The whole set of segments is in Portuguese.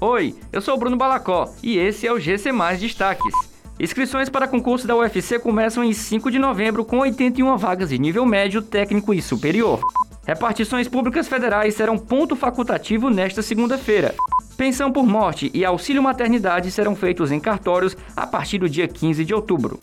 Oi, eu sou o Bruno Balacó e esse é o GC Mais Destaques. Inscrições para concurso da UFC começam em 5 de novembro com 81 vagas de nível médio, técnico e superior. Repartições públicas federais serão ponto facultativo nesta segunda-feira. Pensão por morte e auxílio maternidade serão feitos em cartórios a partir do dia 15 de outubro.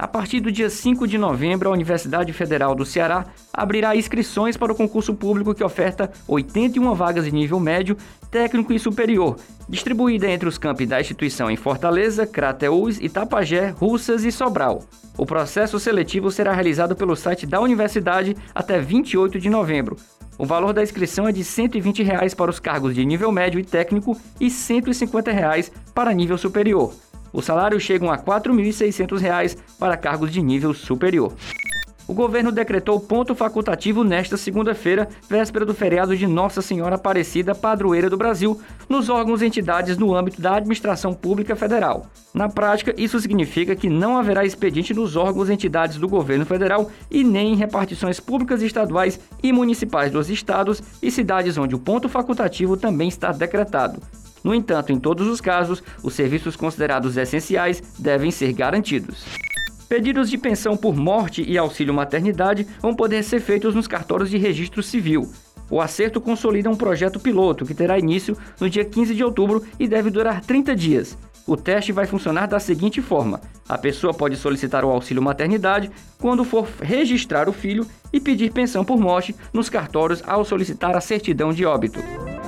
A partir do dia 5 de novembro, a Universidade Federal do Ceará abrirá inscrições para o concurso público que oferta 81 vagas de nível médio, técnico e superior, distribuída entre os campi da instituição em Fortaleza, Crateús, Itapajé, Russas e Sobral. O processo seletivo será realizado pelo site da universidade até 28 de novembro. O valor da inscrição é de 120 reais para os cargos de nível médio e técnico e 150 reais para nível superior. Os salários chegam a R$ 4.600 para cargos de nível superior. O governo decretou ponto facultativo nesta segunda-feira, véspera do feriado de Nossa Senhora Aparecida, padroeira do Brasil, nos órgãos e entidades no âmbito da administração pública federal. Na prática, isso significa que não haverá expediente nos órgãos e entidades do governo federal e nem em repartições públicas estaduais e municipais dos estados e cidades onde o ponto facultativo também está decretado. No entanto, em todos os casos, os serviços considerados essenciais devem ser garantidos. Pedidos de pensão por morte e auxílio maternidade vão poder ser feitos nos cartórios de registro civil. O acerto consolida um projeto piloto que terá início no dia 15 de outubro e deve durar 30 dias. O teste vai funcionar da seguinte forma: a pessoa pode solicitar o auxílio maternidade quando for registrar o filho e pedir pensão por morte nos cartórios ao solicitar a certidão de óbito.